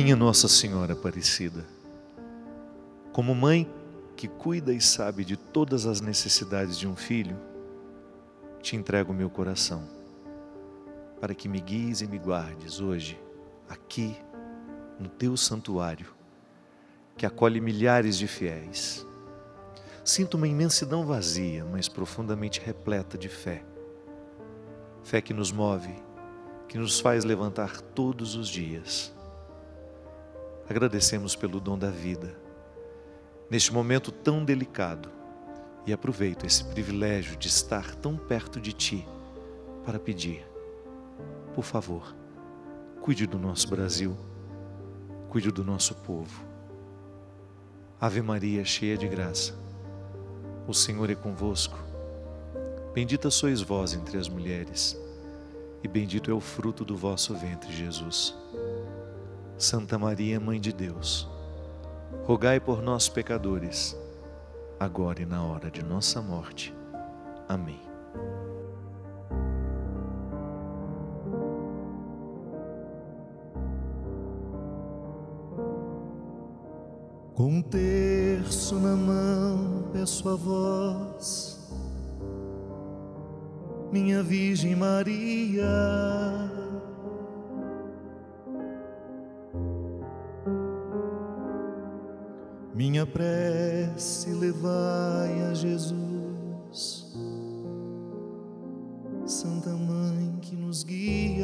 Minha Nossa Senhora Aparecida, como mãe que cuida e sabe de todas as necessidades de um filho, te entrego o meu coração, para que me guies e me guardes hoje, aqui, no teu santuário, que acolhe milhares de fiéis. Sinto uma imensidão vazia, mas profundamente repleta de fé. Fé que nos move, que nos faz levantar todos os dias. Agradecemos pelo dom da vida neste momento tão delicado e aproveito esse privilégio de estar tão perto de Ti para pedir, por favor, cuide do nosso Brasil, cuide do nosso povo. Ave Maria, cheia de graça, o Senhor é convosco. Bendita sois vós entre as mulheres, e bendito é o fruto do vosso ventre, Jesus. Santa Maria, Mãe de Deus, rogai por nós, pecadores, agora e na hora de nossa morte. Amém. Com um terço na mão, peço a vós, minha Virgem Maria Minha prece levai a Jesus, Santa Mãe que nos guia.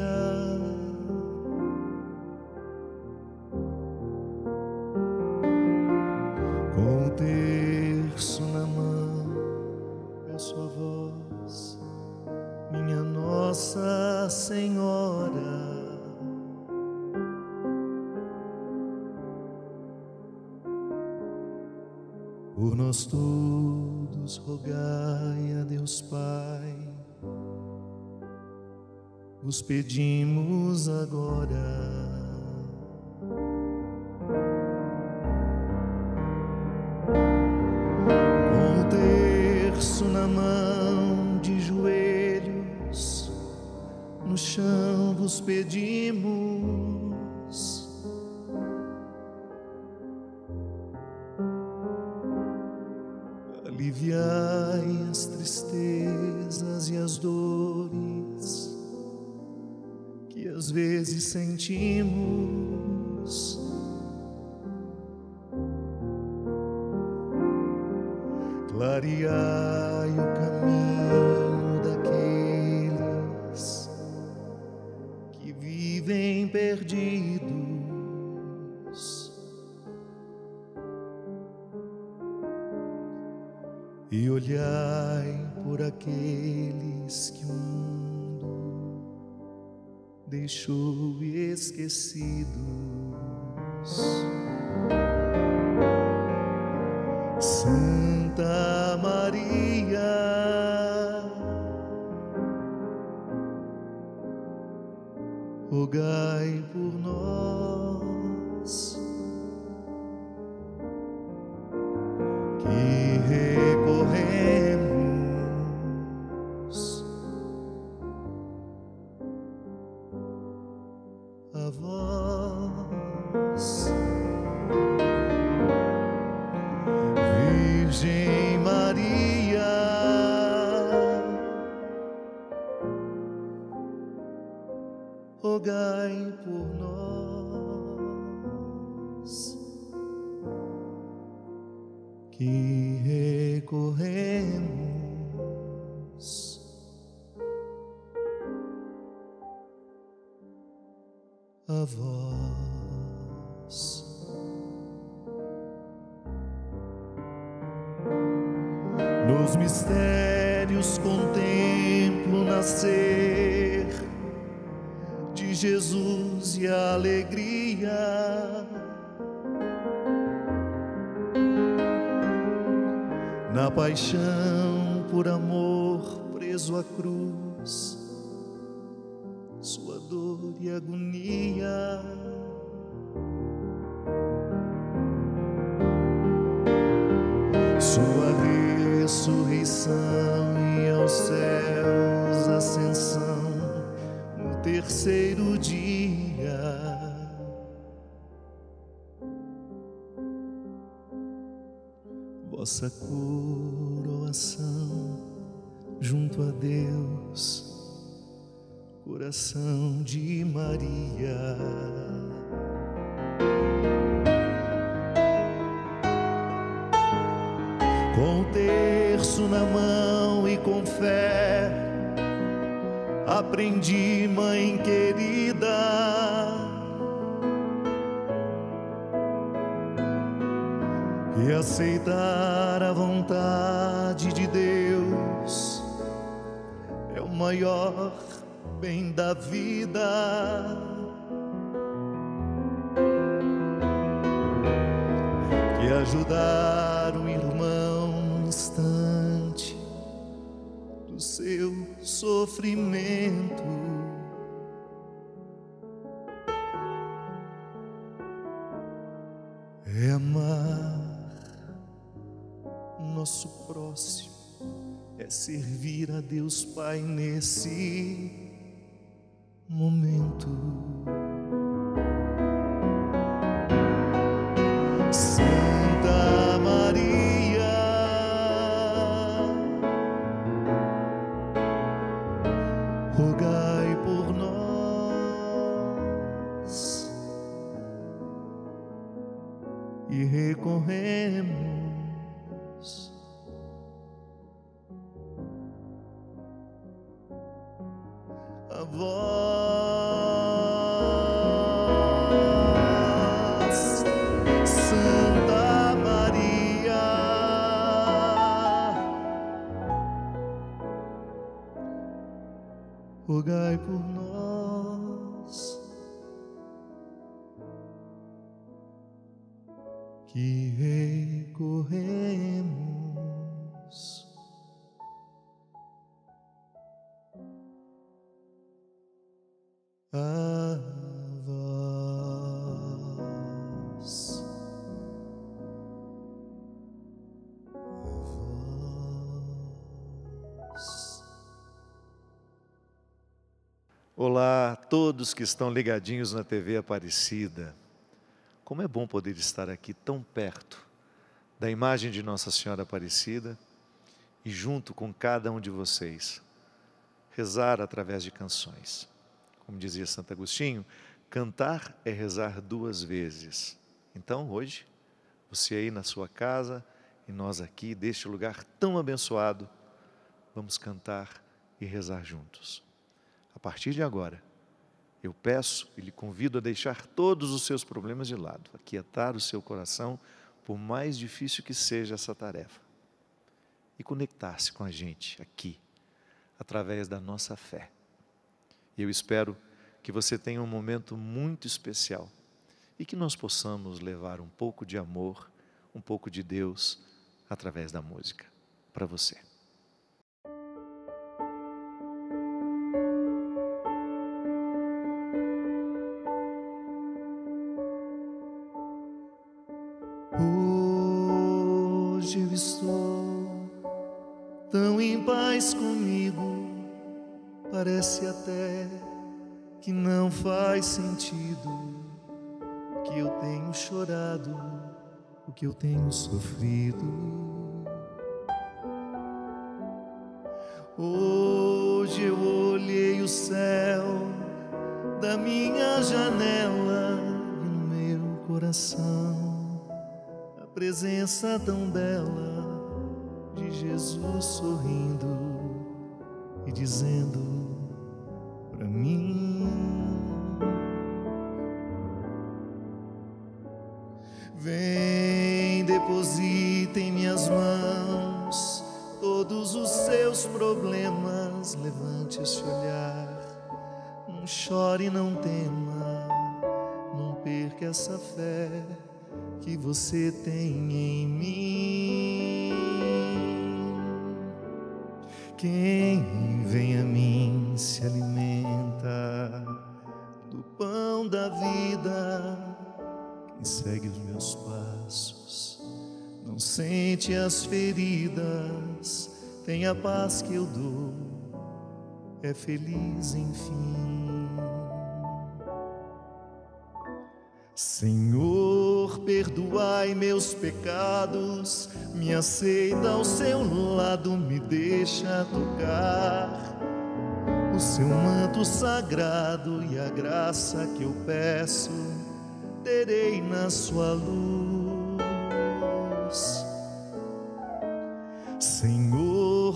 Pedimos agora. Santa Maria, rogai por nós. Nossa coroação junto a Deus, coração de Maria. Com o terço na mão e com fé, aprendi, mãe querida aceitar a vontade de Deus é o maior bem da vida. Que ajudar o irmão no instante do seu sofrimento. Nesse Rogai por nós a todos que estão ligadinhos na TV Aparecida. Como é bom poder estar aqui tão perto da imagem de Nossa Senhora Aparecida e junto com cada um de vocês rezar através de canções. Como dizia Santo Agostinho, cantar é rezar duas vezes. Então, hoje, você aí na sua casa e nós aqui, deste lugar tão abençoado, vamos cantar e rezar juntos. A partir de agora, eu peço e lhe convido a deixar todos os seus problemas de lado, aquietar o seu coração, por mais difícil que seja essa tarefa, e conectar-se com a gente aqui, através da nossa fé. E eu espero que você tenha um momento muito especial e que nós possamos levar um pouco de amor, um pouco de Deus através da música para você. Parece até que não faz sentido que eu tenho chorado, o que eu tenho sofrido. Hoje eu olhei o céu da minha janela e no meu coração a presença tão bela de Jesus sorrindo e dizendo sente as feridas, tem a paz que eu dou, é feliz enfim. Senhor, perdoai meus pecados, me aceita ao seu lado, me deixa tocar o seu manto sagrado e a graça que eu peço, terei na sua luz.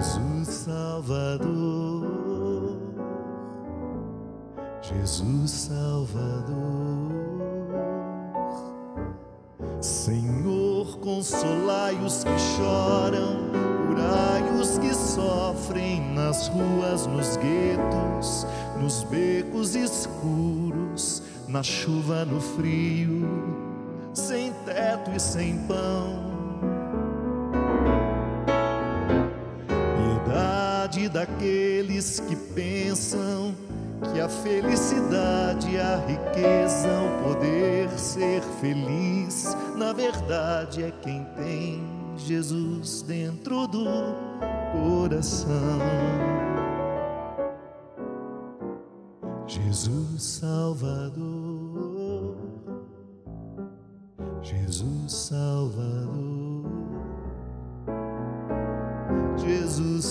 Jesus Salvador, Jesus Salvador. Senhor, consolai os que choram, curai os que sofrem nas ruas, nos guetos, nos becos escuros, na chuva, no frio, sem teto e sem pão. Piedade daqueles que pensam que a felicidade, a riqueza, o poder ser feliz, na verdade é quem tem Jesus dentro do coração. Jesus Salvador, Jesus Salvador,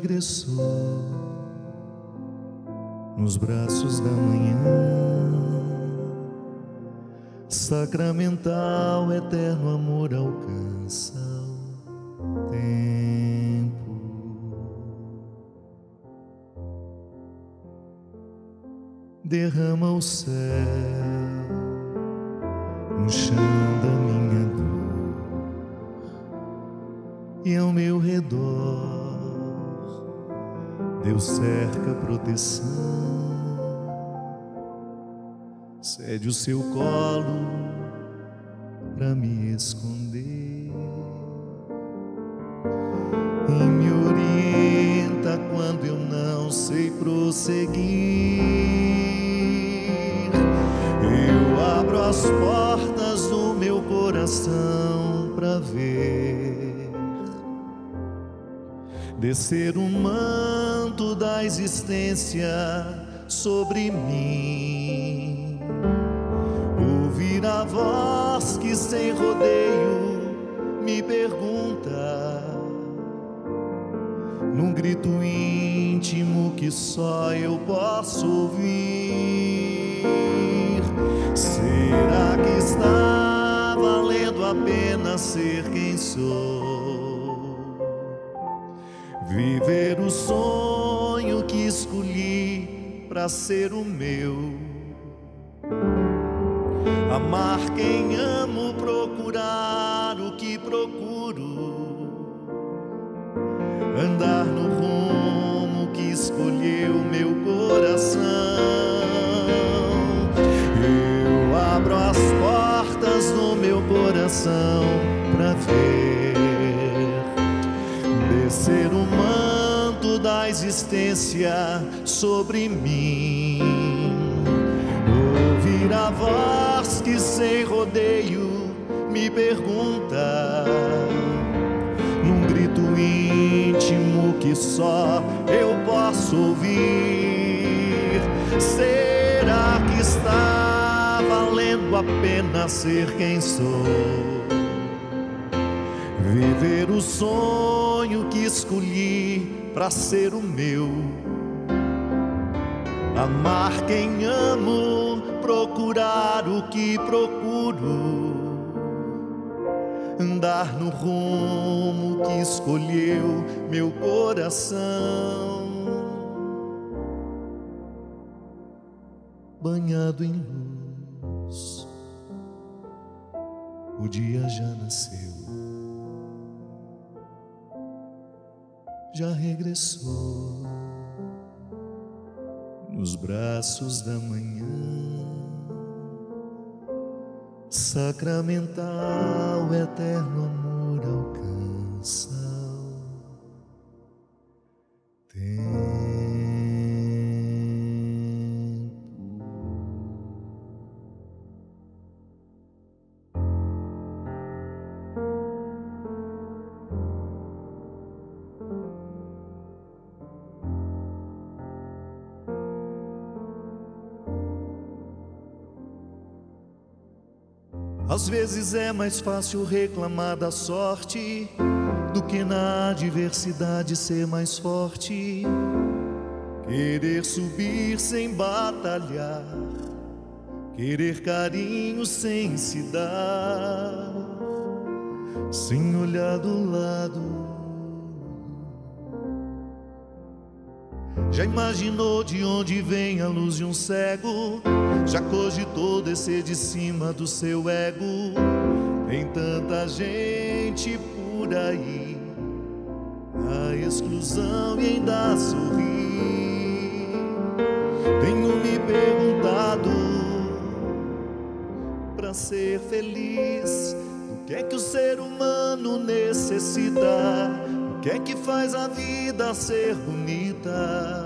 regressou nos braços da manhã. Sacramental, eterno amor alcança o tempo. derrama o céu no chão da minha dor e ao meu redor Deus cerca proteção. Cede o seu colo para me esconder. E me orienta quando eu não sei prosseguir. Abro as portas do meu coração para ver descer o manto da existência sobre mim, ouvir a voz que sem rodeio me pergunta, num grito íntimo que só eu posso ouvir. Será que está valendo a pena ser quem sou? para ser o meu. Amar quem amo, procurar o que procuro, andar no rumo que escolheu meu coração. Eu abro as portas do meu coração para ver descer o mar existência sobre mim. Ouvir a voz que sem rodeio me pergunta, num grito íntimo que só eu posso ouvir. Será que está valendo a pena ser quem sou? Viver o sonho que escolhi para ser o meu. Amar quem amo, procurar o que procuro. Andar no rumo que escolheu meu coração. Banhado em luz, o dia já nasceu. Já regressou nos braços da manhã, sacramental, eterno amor alcança. Às vezes é mais fácil reclamar da sorte do que na adversidade ser mais forte. Querer subir sem batalhar, querer carinho sem se dar, sem olhar do lado. Já imaginou de onde vem a luz de um cego? Já cogitou descer de cima do seu ego? Tem tanta gente por aí, na exclusão e ainda sorrir. Tenho me perguntado para ser feliz. O que é que o ser humano necessita? O que é que faz a vida ser bonita?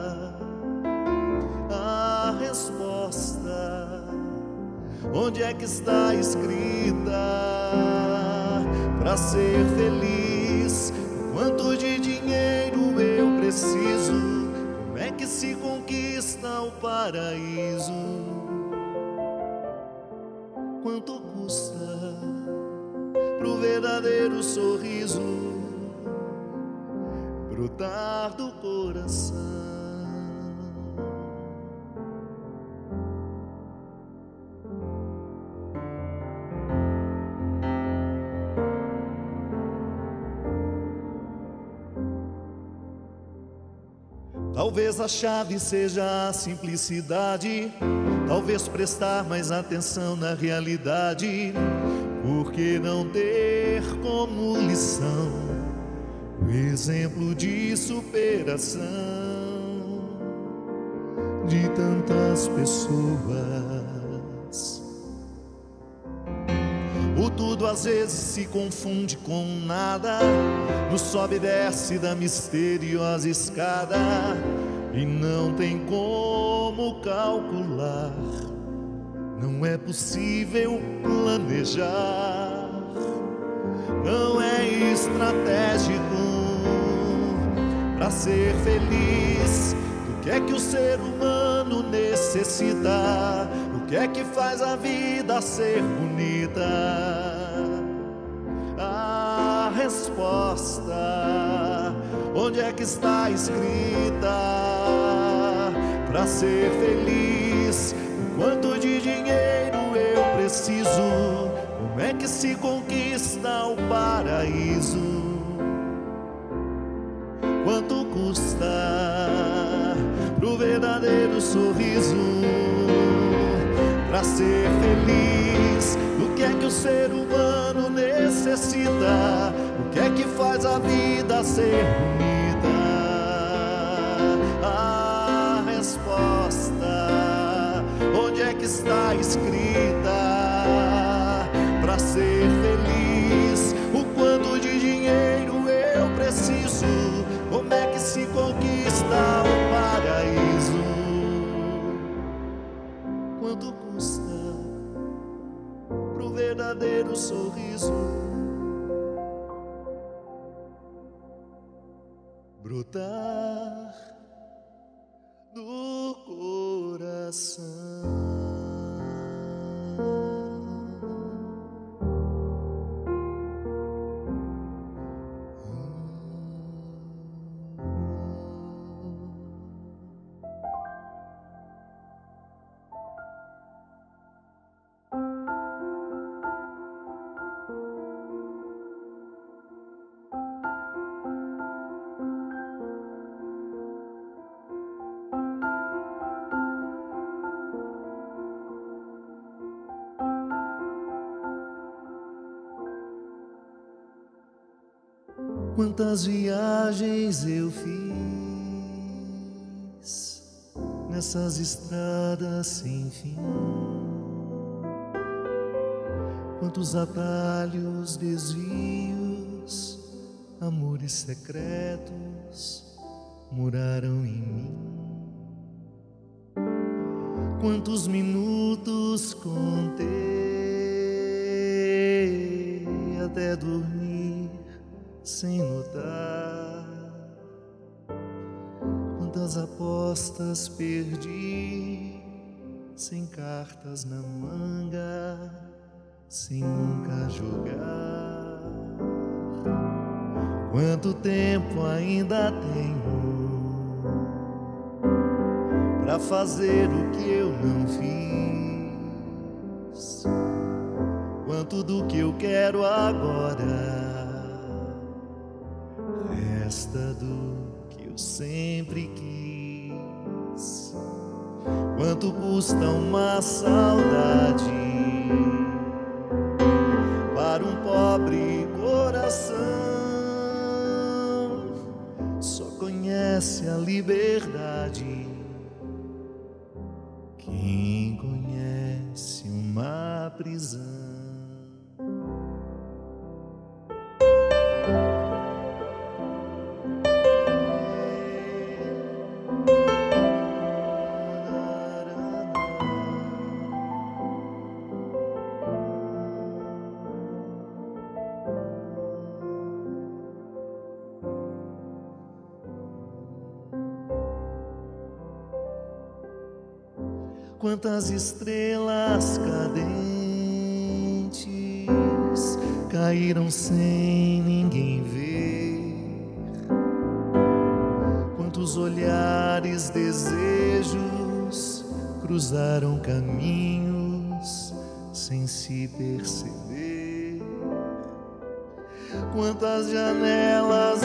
Onde é que está escrita para ser feliz? Quanto de dinheiro eu preciso? Como é que se conquista o paraíso? Quanto custa pro verdadeiro sorriso brotar do coração? Talvez a chave seja a simplicidade, talvez prestar mais atenção na realidade, porque não ter como lição? O exemplo de superação de tantas pessoas. O tudo às vezes se confunde com nada, no sobe e desce da misteriosa escada e não tem como calcular. Não é possível planejar, não é estratégico para ser feliz. O que é que o ser humano necessita? O que é que faz a vida ser bonita? A resposta, onde é que está escrita? para ser feliz. Quanto de dinheiro eu preciso? Como é que se conquista o paraíso? Quanto custa pro verdadeiro sorriso? Para ser feliz, o que é que o ser humano necessita? que é que faz a vida ser unida? A resposta, onde é que está escrita? Para ser feliz, o quanto de dinheiro eu preciso? Como é que se conquista o paraíso? Quanto custa pro verdadeiro sorriso? Brotar do coração. Quantas viagens eu fiz nessas estradas sem fim. Quantos atalhos, desvios, amores secretos moraram em mim. Quantos minutos contei apostas perdi sem cartas na manga, sem nunca jogar. Quanto tempo ainda tenho para fazer o que eu não fiz? Quanto do que eu quero agora? resta do que eu sempre quis. Quanto custa uma saudade para um pobre coração? Só conhece a liberdade quem conhece uma prisão. Quantas estrelas cadentes caíram sem ninguém ver, quantos olhares, desejos cruzaram caminhos sem se perceber, quantas janelas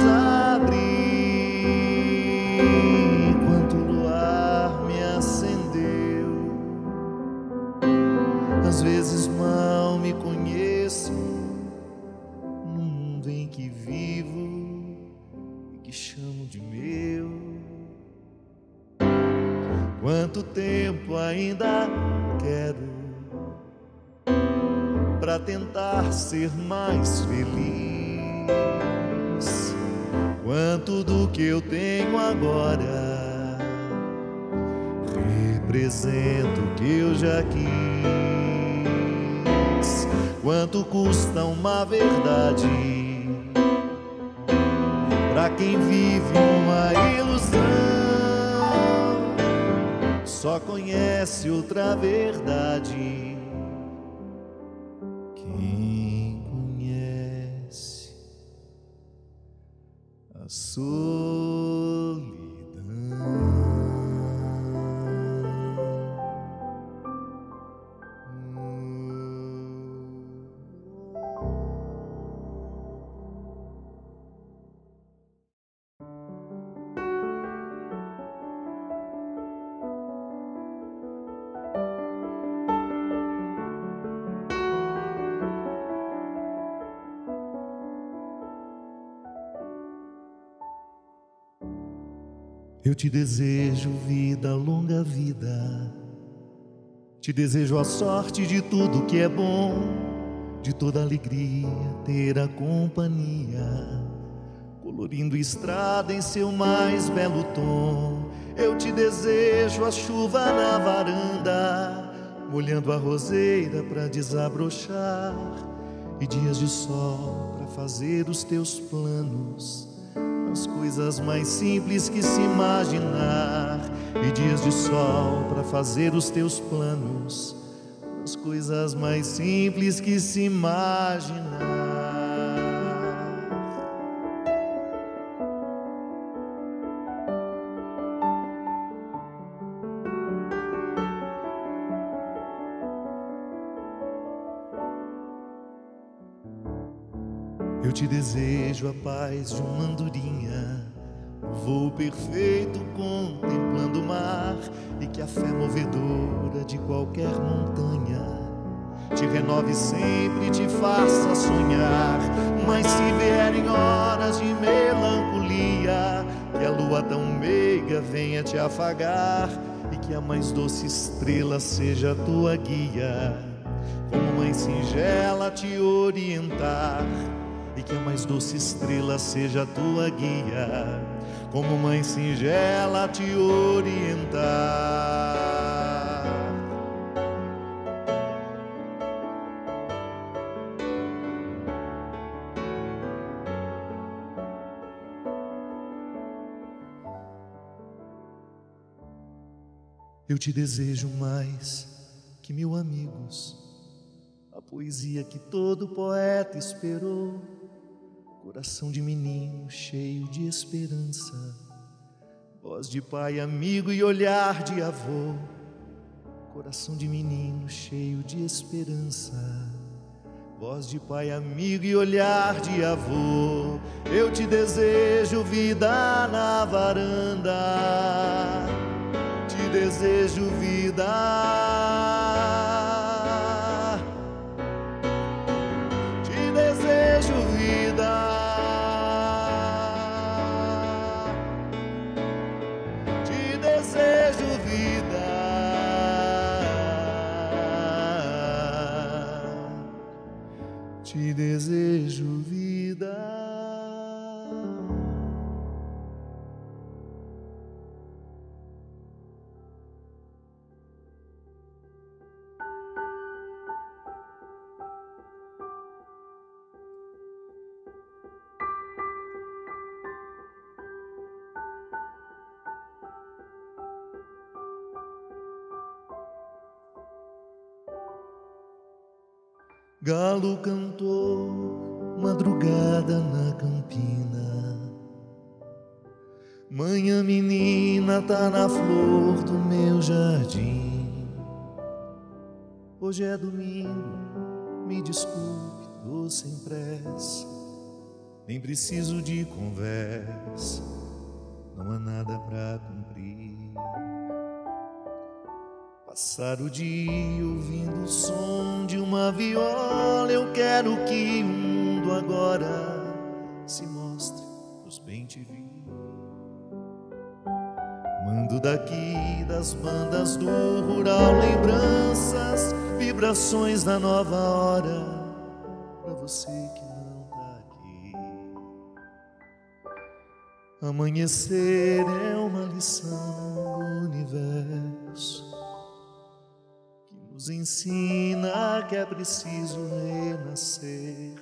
Quanto tempo ainda quero para tentar ser mais feliz? Quanto do que eu tenho agora representa o que eu já quis? Quanto custa uma verdade para quem vive uma ilusão? Só conhece outra verdade quem conhece a solidão. Te desejo vida, longa vida. Te desejo a sorte de tudo que é bom, de toda alegria ter a companhia, colorindo estrada em seu mais belo tom. Eu te desejo a chuva na varanda, molhando a roseira para desabrochar, e dias de sol para fazer os teus planos, as coisas mais simples que se imaginar, e dias de sol para fazer os teus planos, as coisas mais simples que se imaginar. Te desejo a paz de uma andorinha, um voo perfeito contemplando o mar e que a fé movedora de qualquer montanha te renove sempre e te faça sonhar. Mas se vierem horas de melancolia, que a lua tão meiga venha te afagar e que a mais doce estrela seja tua guia, como mãe singela te orientar e que a mais doce estrela seja a tua guia, como mãe singela te orientar. Eu te desejo mais que mil amigos, a poesia que todo poeta esperou coração de menino cheio de esperança, voz de pai amigo e olhar de avô, coração de menino cheio de esperança, voz de pai amigo e olhar de avô. Eu te desejo vida na varanda, te desejo vida desejo menina tá na flor do meu jardim. Hoje é domingo, me desculpe, tô sem pressa. Nem preciso de conversa, não há nada pra cumprir. Passar o dia ouvindo o som de uma viola, eu quero que o mundo agora se mostre pros bem te vi. Mando daqui das bandas do rural lembranças, vibrações da nova hora pra você que não tá aqui. Amanhecer é uma lição do universo nos ensina que é preciso renascer.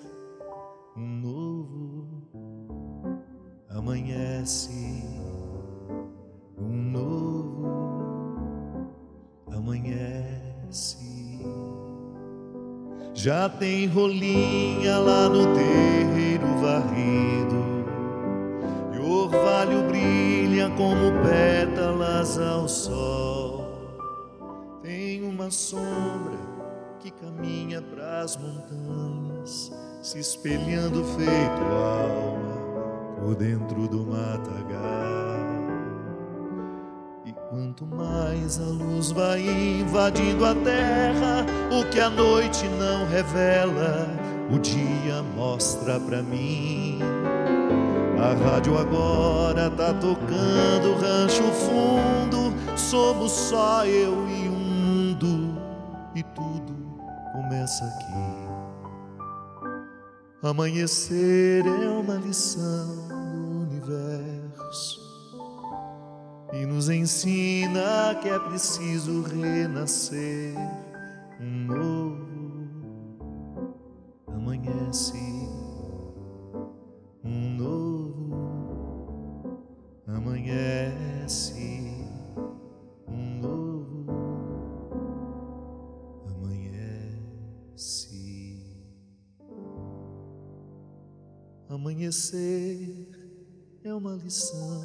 Um novo amanhece, Já tem rolinha lá no terreiro varrido, e o orvalho brilha como pétalas ao sol uma sombra que caminha pras montanhas, se espelhando feito alma por dentro do matagal. Quanto mais a luz vai invadindo a terra, o que a noite não revela, o dia mostra pra mim. A rádio agora tá tocando rancho fundo, somos só eu e e tudo começa aqui. Amanhecer é uma lição do universo e nos ensina que é preciso renascer. um novo amanhece, um novo amanhece, um novo amanhece. Amanhecer é uma lição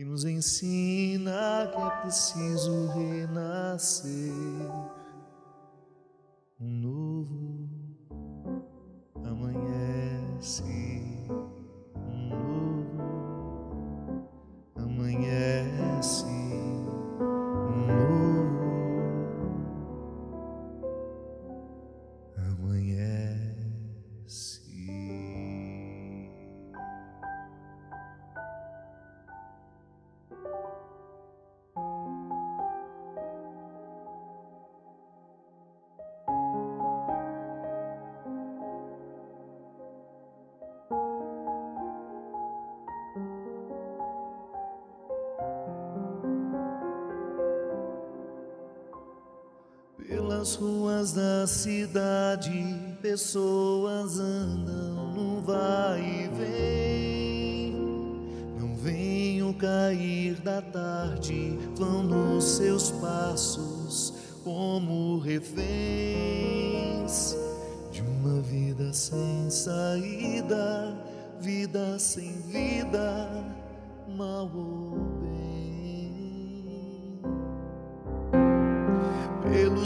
que nos ensina que é preciso renascer. Cidade, pessoas andam no vai e vem. Não venham cair da tarde, vão nos seus passos como reféns de uma vida sem saída,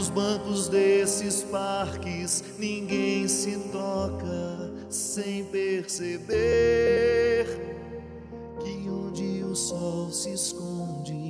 pelos bancos desses parques, ninguém se toca sem perceber que onde o sol se esconde,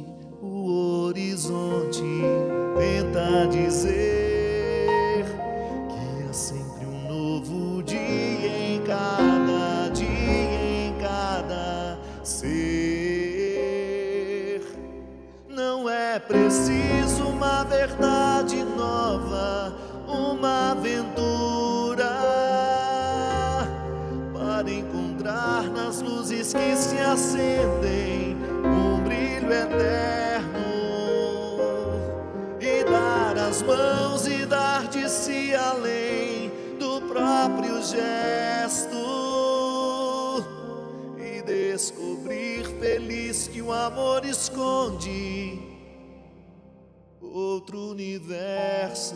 outro universo.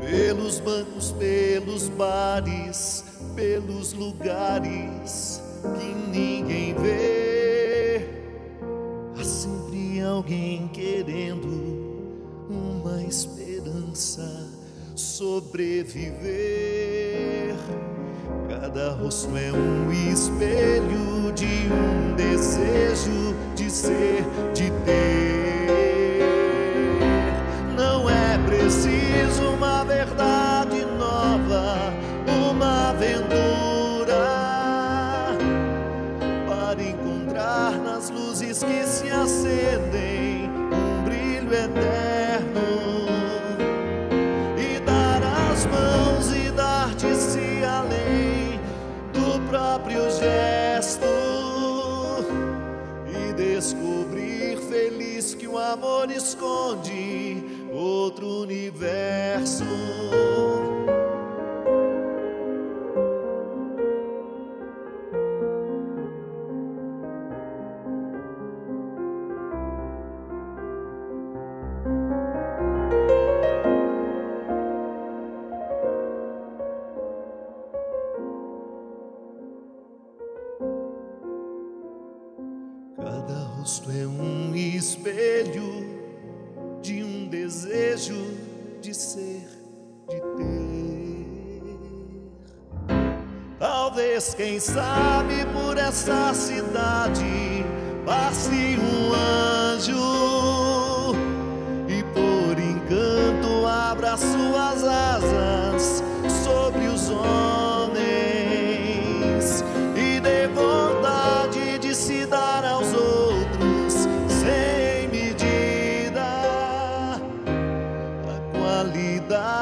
Pelos bancos, pelos bares, pelos lugares sobreviver. Cada rosto é um espelho de um desejo de ser, de ter. Amor esconde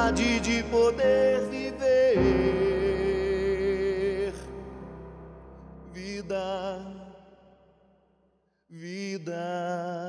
vontade de poder viver vida, vida.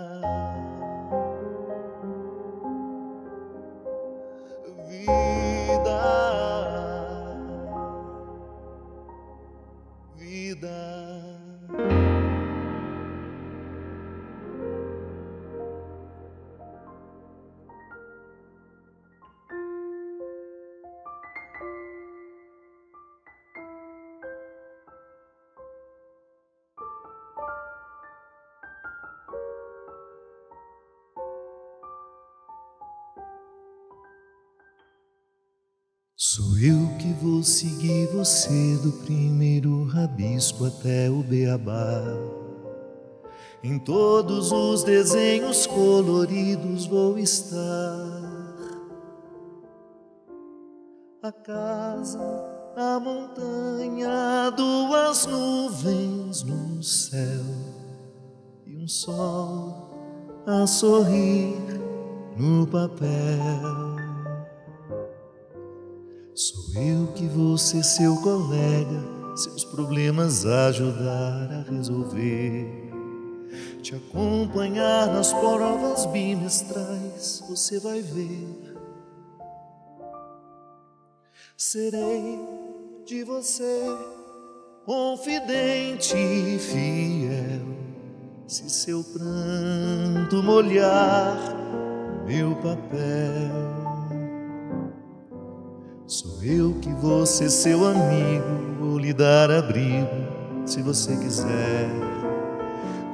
Do primeiro rabisco até o beabá. Em todos os desenhos coloridos vou estar. A casa, a montanha, duas nuvens no céu e um sol a sorrir no papel. Sou eu que vou ser seu colega, seus problemas ajudar a resolver. Te acompanhar nas provas bimestrais, você vai ver. Serei de você confidente e fiel. Se seu pranto molhar meu papel. Sou eu que vou ser seu amigo, vou lhe dar abrigo, se você quiser.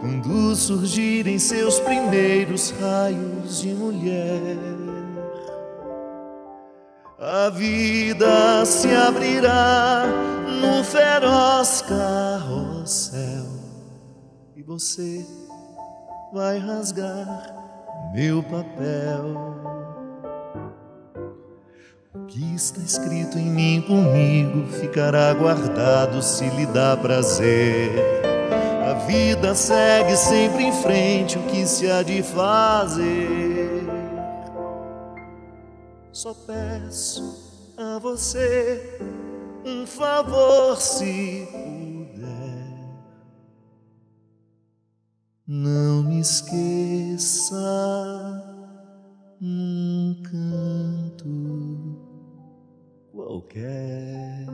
Quando surgirem seus primeiros raios de mulher, a vida se abrirá no feroz carrossel e você vai rasgar meu papel que está escrito em mim comigo ficará guardado se lhe dá prazer. A vida segue sempre em frente, o que se há de fazer? Só peço a você um favor se puder. Não me esqueça canto qualquer.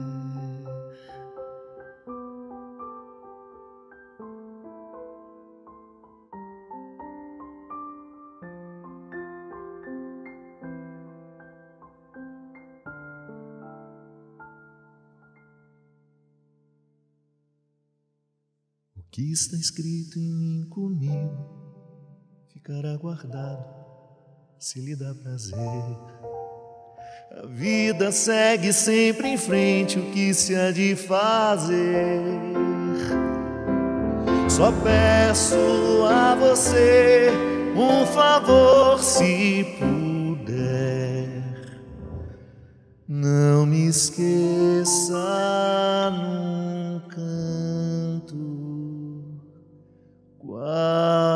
O que está escrito em mim comigo ficará guardado se lhe dá prazer. A vida segue sempre em frente, o que se há de fazer? Só peço a você um favor, se puder. Não me esqueça num canto qualquer.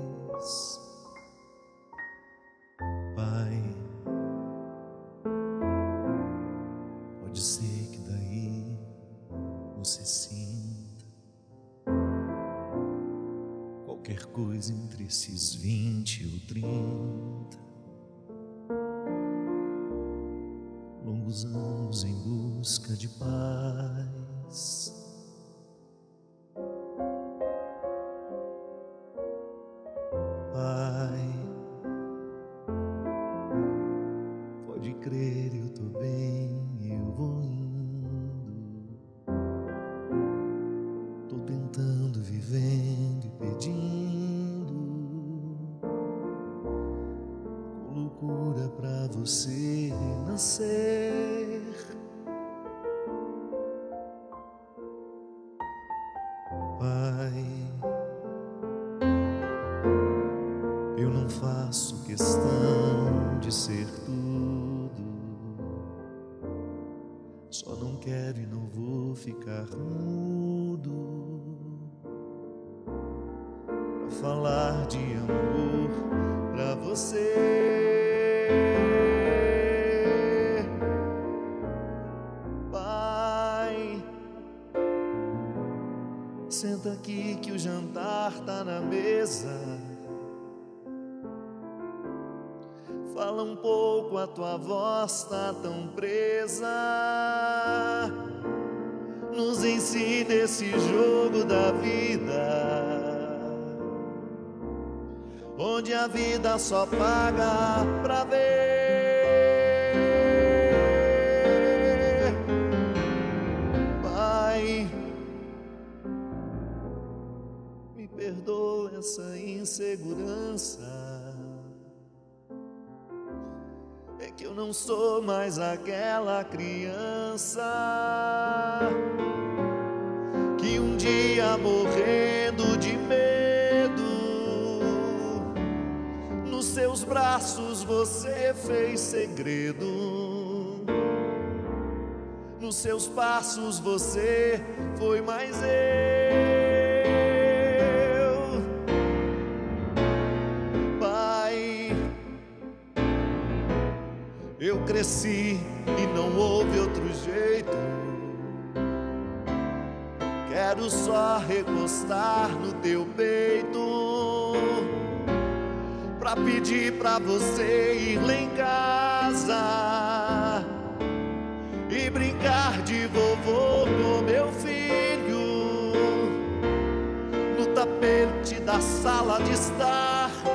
Pouco, a tua voz tá tão presa. Nos ensina esse jogo da vida. Onde a vida só paga pra ver. Criança que um dia morrendo de medo, nos seus braços você fez segredo. Nos seus passos você foi mais eu. Cresci e não houve outro jeito. Quero só recostar no teu peito pra pedir pra você ir lá em casa e brincar de vovô com meu filho no tapete da sala de estar.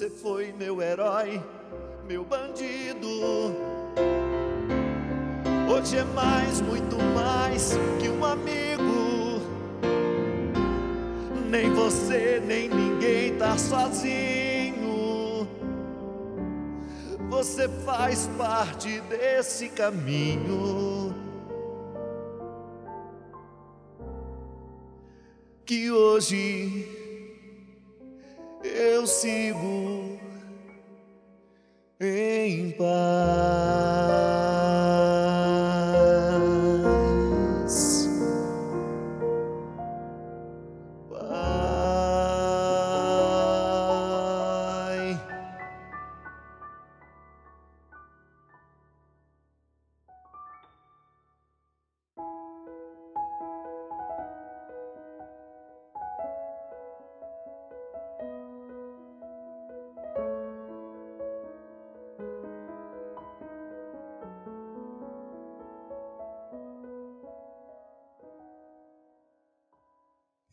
Você foi meu herói, meu bandido. Hoje é mais, muito mais que um amigo. Nem você, nem ninguém tá sozinho. Você faz parte desse caminho. Que hoje eu sigo em paz.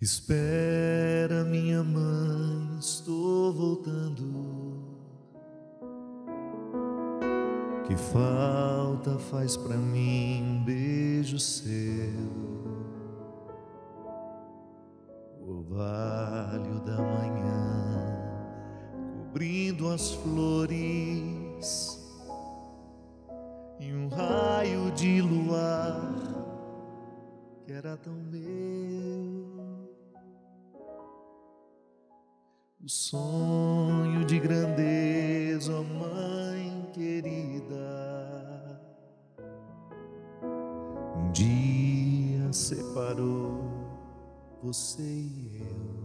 Espera, minha mãe, estou voltando. Que falta faz pra mim um beijo seu? O orvalho da manhã cobrindo as flores e um raio de luar que era tão meu. O sonho de grandeza, ó mãe querida, um dia separou você e eu.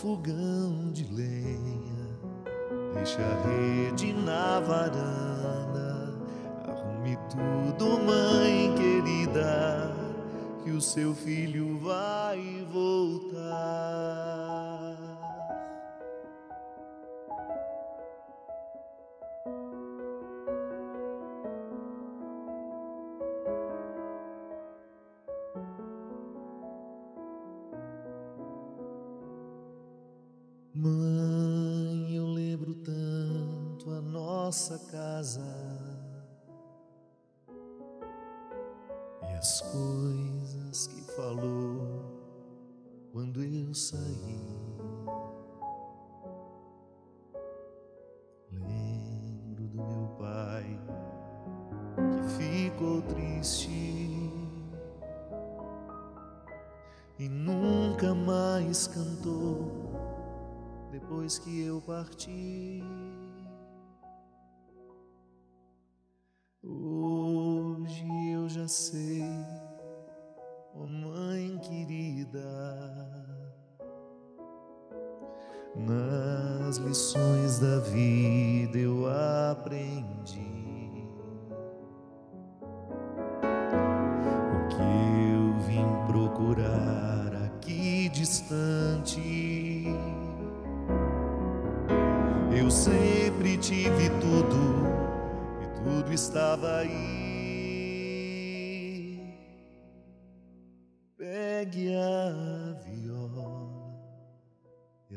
Fogão de lenha, deixa a rede na varanda. Arrume tudo, mãe querida, que o seu filho vai voltar. Casa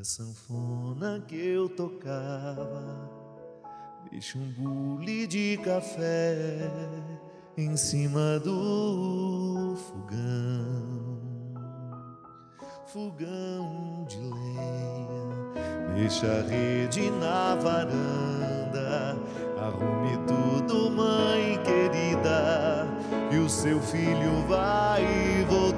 a sanfona que eu tocava. Deixe um bule de café em cima do fogão, fogão de lenha Deixa a rede na varanda, arrume tudo, mãe querida, que o seu filho vai voltar.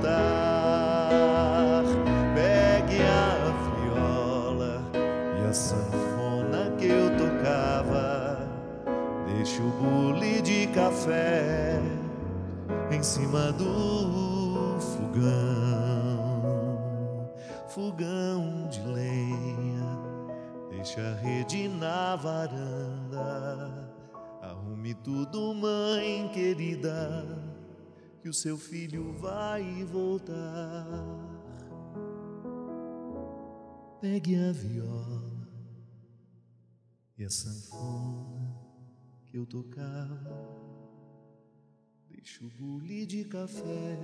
Bule de café em cima do fogão, fogão de lenha Deixe a rede na varanda. Arrume tudo, mãe querida, que o seu filho vai voltar. Pegue a viola e a sanfona eu tocava. Deixe o bule de café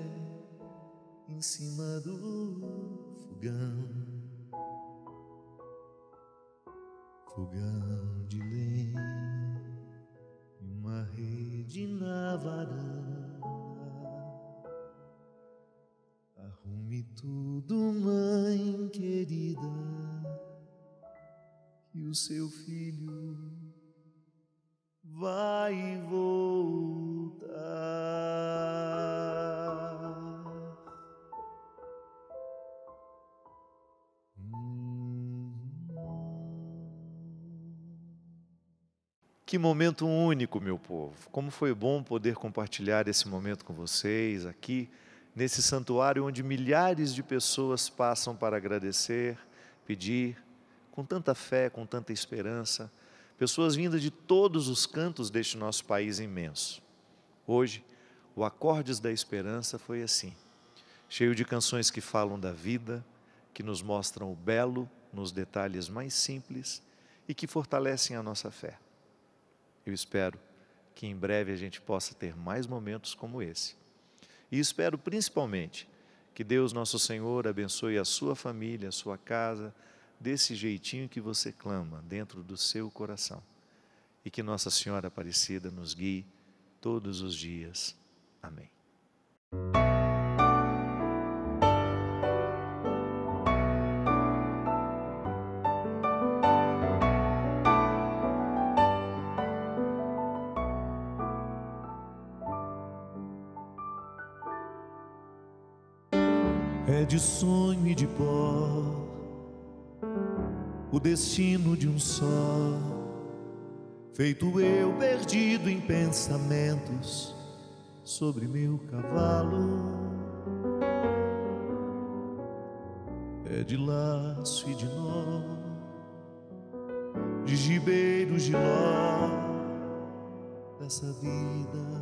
em cima do fogão. fogão de lenha e uma rede na varanda. Arrume tudo, mãe querida, que o seu filho Que momento único, meu povo. Como foi bom poder compartilhar esse momento com vocês aqui, nesse santuário onde milhares de pessoas passam para agradecer, pedir, com tanta fé, com tanta esperança. Pessoas vindas de todos os cantos deste nosso país imenso. Hoje, o Acordes da Esperança foi assim, cheio de canções que falam da vida, que nos mostram o belo nos detalhes mais simples e que fortalecem a nossa fé. Eu espero que em breve a gente possa ter mais momentos como esse. E espero principalmente que Deus, nosso Senhor, abençoe a sua família, a sua casa, desse jeitinho que você clama dentro do seu coração. E que Nossa Senhora Aparecida nos guie todos os dias. Amém. Destino de um só, feito eu perdido em pensamentos sobre meu cavalo. É de laço e de nó, de gibeiros de ló, dessa vida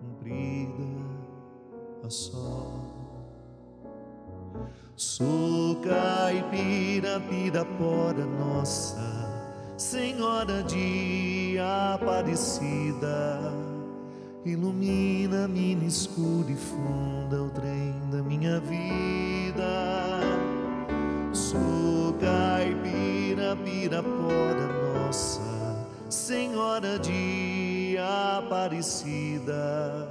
cumprida a sol. Sou caipira, pirapora nossa, Senhora de Aparecida. Ilumina-me no escuro e funda o trem da minha vida. Sou caipira, pirapora nossa, Senhora de Aparecida.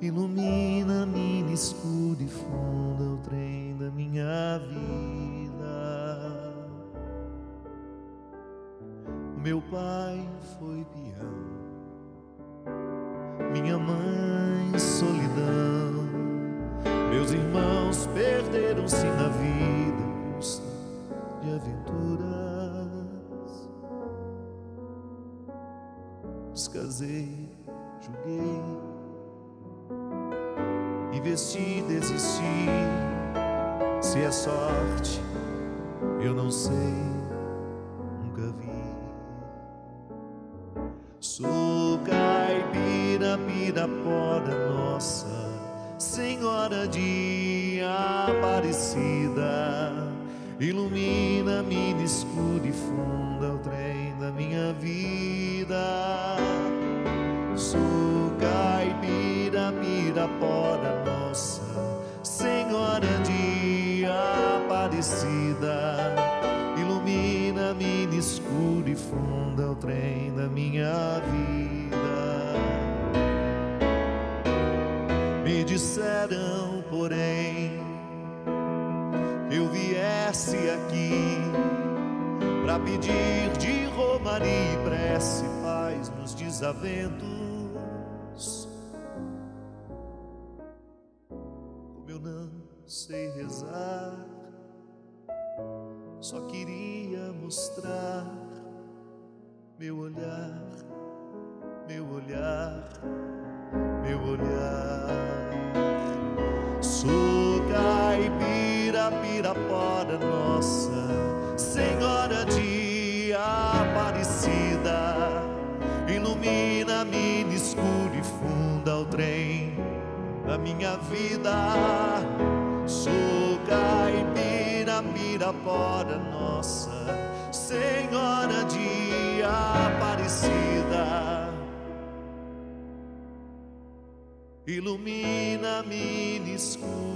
Ilumina-me no escuro e funda o trem da minha vida. Meu pai foi peão minha mãe solidão. Meus irmãos perderam-se na vida de aventuras. Descasei, julguei, investi, desisti. Se é sorte, eu não sei, nunca vi. Sou caipira, pirapoda nossa, Senhora de Aparecida. Ilumina-me no escuro e funda o trem da minha vida. Sou caipira, pirapoda nossa, Aparecida. Ilumina-me escuro e funda o trem da minha vida. Me disseram, porém, que eu viesse aqui para pedir de romaria e prece paz nos desaventos. Como eu não sei rezar, só queria mostrar meu olhar, meu olhar, meu olhar. Sou caipira, pirapora nossa, Senhora de Aparecida. Ilumina-me no escuro e funda o trem da minha vida. Sou caipira, pirapora nossa, Senhora de Aparecida. Ilumina-me escuro